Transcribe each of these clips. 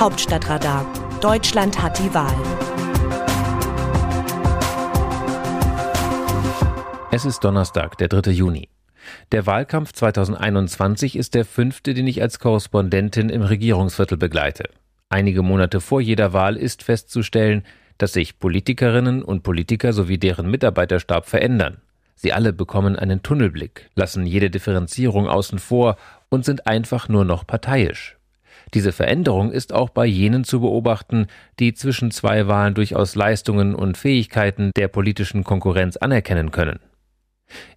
Hauptstadtradar. Deutschland hat die Wahl. Es ist Donnerstag, der 3. Juni. Der Wahlkampf 2021 ist der fünfte, den ich als Korrespondentin im Regierungsviertel begleite. Einige Monate vor jeder Wahl ist festzustellen, dass sich Politikerinnen und Politiker sowie deren Mitarbeiterstab verändern. Sie alle bekommen einen Tunnelblick, lassen jede Differenzierung außen vor und sind einfach nur noch parteiisch. Diese Veränderung ist auch bei jenen zu beobachten, die zwischen zwei Wahlen durchaus Leistungen und Fähigkeiten der politischen Konkurrenz anerkennen können.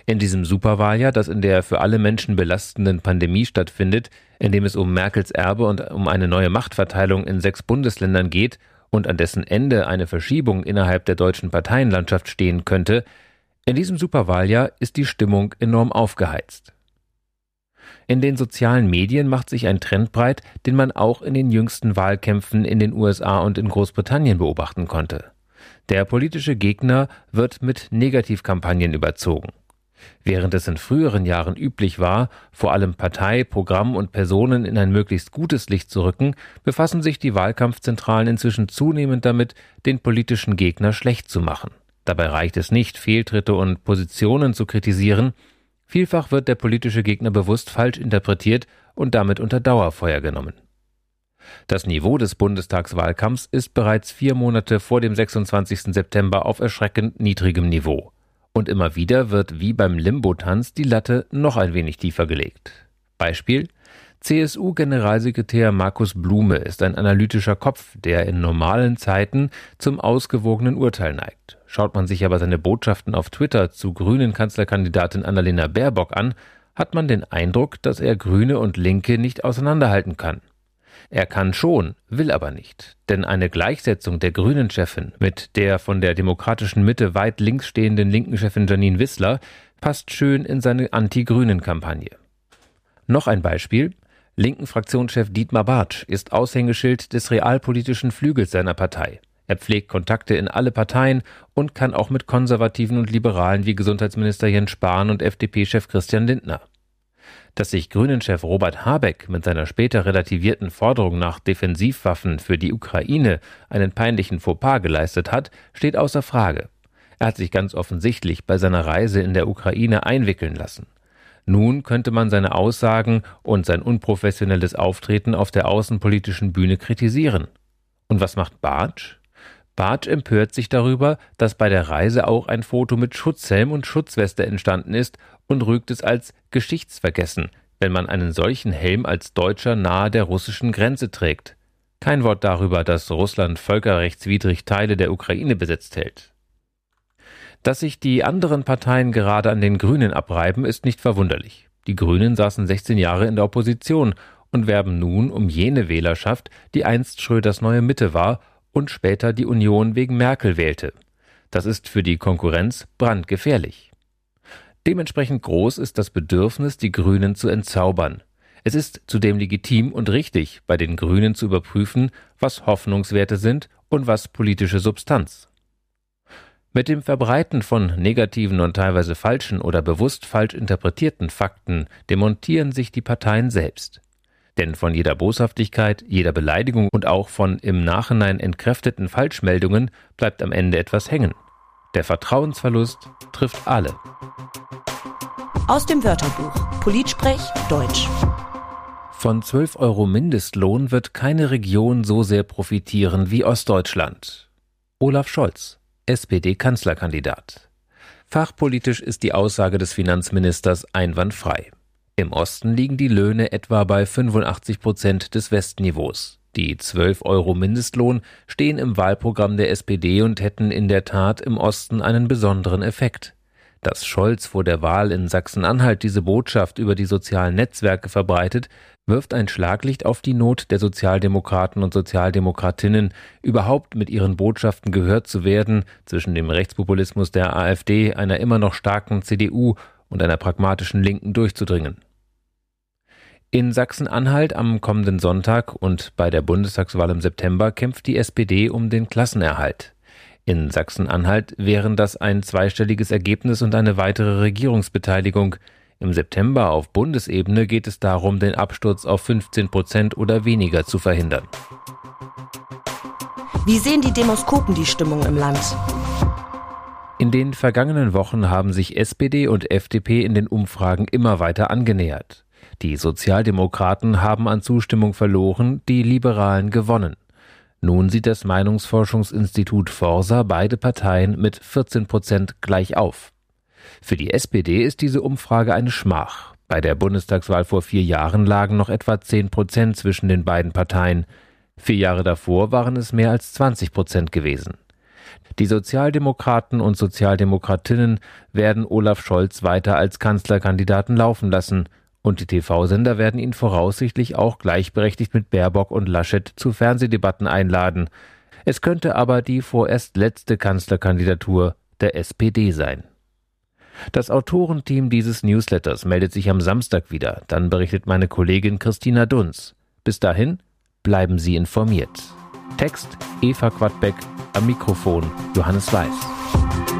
In diesem Superwahljahr, das in der für alle Menschen belastenden Pandemie stattfindet, in dem es um Merkels Erbe und um eine neue Machtverteilung in sechs Bundesländern geht und an dessen Ende eine Verschiebung innerhalb der deutschen Parteienlandschaft stehen könnte, in diesem Superwahljahr ist die Stimmung enorm aufgeheizt. In den sozialen Medien macht sich ein Trend breit, den man auch in den jüngsten Wahlkämpfen in den USA und in Großbritannien beobachten konnte. Der politische Gegner wird mit Negativkampagnen überzogen. Während es in früheren Jahren üblich war, vor allem Partei, Programm und Personen in ein möglichst gutes Licht zu rücken, befassen sich die Wahlkampfzentralen inzwischen zunehmend damit, den politischen Gegner schlecht zu machen. Dabei reicht es nicht, Fehltritte und Positionen zu kritisieren, Vielfach wird der politische Gegner bewusst falsch interpretiert und damit unter Dauerfeuer genommen. Das Niveau des Bundestagswahlkampfs ist bereits vier Monate vor dem 26. September auf erschreckend niedrigem Niveau. Und immer wieder wird wie beim Limbo-Tanz die Latte noch ein wenig tiefer gelegt. Beispiel CSU-Generalsekretär Markus Blume ist ein analytischer Kopf, der in normalen Zeiten zum ausgewogenen Urteil neigt. Schaut man sich aber seine Botschaften auf Twitter zu grünen Kanzlerkandidatin Annalena Baerbock an, hat man den Eindruck, dass er Grüne und Linke nicht auseinanderhalten kann. Er kann schon, will aber nicht. Denn eine Gleichsetzung der Grünen-Chefin mit der von der demokratischen Mitte weit links stehenden linken Chefin Janine Wissler passt schön in seine Anti-Grünen-Kampagne. Noch ein Beispiel. Linken Fraktionschef Dietmar Bartsch ist Aushängeschild des realpolitischen Flügels seiner Partei. Er pflegt Kontakte in alle Parteien und kann auch mit Konservativen und Liberalen wie Gesundheitsminister Jens Spahn und FDP-Chef Christian Lindner. Dass sich Grünen-Chef Robert Habeck mit seiner später relativierten Forderung nach Defensivwaffen für die Ukraine einen peinlichen Fauxpas geleistet hat, steht außer Frage. Er hat sich ganz offensichtlich bei seiner Reise in der Ukraine einwickeln lassen. Nun könnte man seine Aussagen und sein unprofessionelles Auftreten auf der außenpolitischen Bühne kritisieren. Und was macht Bartsch? Bartsch empört sich darüber, dass bei der Reise auch ein Foto mit Schutzhelm und Schutzweste entstanden ist und rügt es als Geschichtsvergessen, wenn man einen solchen Helm als Deutscher nahe der russischen Grenze trägt. Kein Wort darüber, dass Russland völkerrechtswidrig Teile der Ukraine besetzt hält. Dass sich die anderen Parteien gerade an den Grünen abreiben, ist nicht verwunderlich. Die Grünen saßen 16 Jahre in der Opposition und werben nun um jene Wählerschaft, die einst Schröders neue Mitte war und später die Union wegen Merkel wählte. Das ist für die Konkurrenz brandgefährlich. Dementsprechend groß ist das Bedürfnis, die Grünen zu entzaubern. Es ist zudem legitim und richtig, bei den Grünen zu überprüfen, was Hoffnungswerte sind und was politische Substanz. Mit dem Verbreiten von negativen und teilweise falschen oder bewusst falsch interpretierten Fakten demontieren sich die Parteien selbst. Denn von jeder Boshaftigkeit, jeder Beleidigung und auch von im Nachhinein entkräfteten Falschmeldungen bleibt am Ende etwas hängen. Der Vertrauensverlust trifft alle. Aus dem Wörterbuch Politsprech Deutsch. Von 12 Euro Mindestlohn wird keine Region so sehr profitieren wie Ostdeutschland. Olaf Scholz SPD-Kanzlerkandidat. Fachpolitisch ist die Aussage des Finanzministers einwandfrei. Im Osten liegen die Löhne etwa bei 85 Prozent des Westniveaus. Die 12 Euro Mindestlohn stehen im Wahlprogramm der SPD und hätten in der Tat im Osten einen besonderen Effekt. Dass Scholz vor der Wahl in Sachsen-Anhalt diese Botschaft über die sozialen Netzwerke verbreitet, wirft ein Schlaglicht auf die Not der Sozialdemokraten und Sozialdemokratinnen, überhaupt mit ihren Botschaften gehört zu werden, zwischen dem Rechtspopulismus der AfD, einer immer noch starken CDU und einer pragmatischen Linken durchzudringen. In Sachsen-Anhalt am kommenden Sonntag und bei der Bundestagswahl im September kämpft die SPD um den Klassenerhalt. In Sachsen-Anhalt wären das ein zweistelliges Ergebnis und eine weitere Regierungsbeteiligung. Im September auf Bundesebene geht es darum, den Absturz auf 15 Prozent oder weniger zu verhindern. Wie sehen die Demoskopen die Stimmung im Land? In den vergangenen Wochen haben sich SPD und FDP in den Umfragen immer weiter angenähert. Die Sozialdemokraten haben an Zustimmung verloren, die Liberalen gewonnen. Nun sieht das Meinungsforschungsinstitut Forsa beide Parteien mit 14 Prozent gleich auf. Für die SPD ist diese Umfrage eine Schmach. Bei der Bundestagswahl vor vier Jahren lagen noch etwa 10 Prozent zwischen den beiden Parteien. Vier Jahre davor waren es mehr als 20 Prozent gewesen. Die Sozialdemokraten und Sozialdemokratinnen werden Olaf Scholz weiter als Kanzlerkandidaten laufen lassen, und die TV-Sender werden ihn voraussichtlich auch gleichberechtigt mit Baerbock und Laschet zu Fernsehdebatten einladen. Es könnte aber die vorerst letzte Kanzlerkandidatur der SPD sein. Das Autorenteam dieses Newsletters meldet sich am Samstag wieder, dann berichtet meine Kollegin Christina Dunz. Bis dahin bleiben Sie informiert. Text Eva Quadbeck, am Mikrofon Johannes Weiß.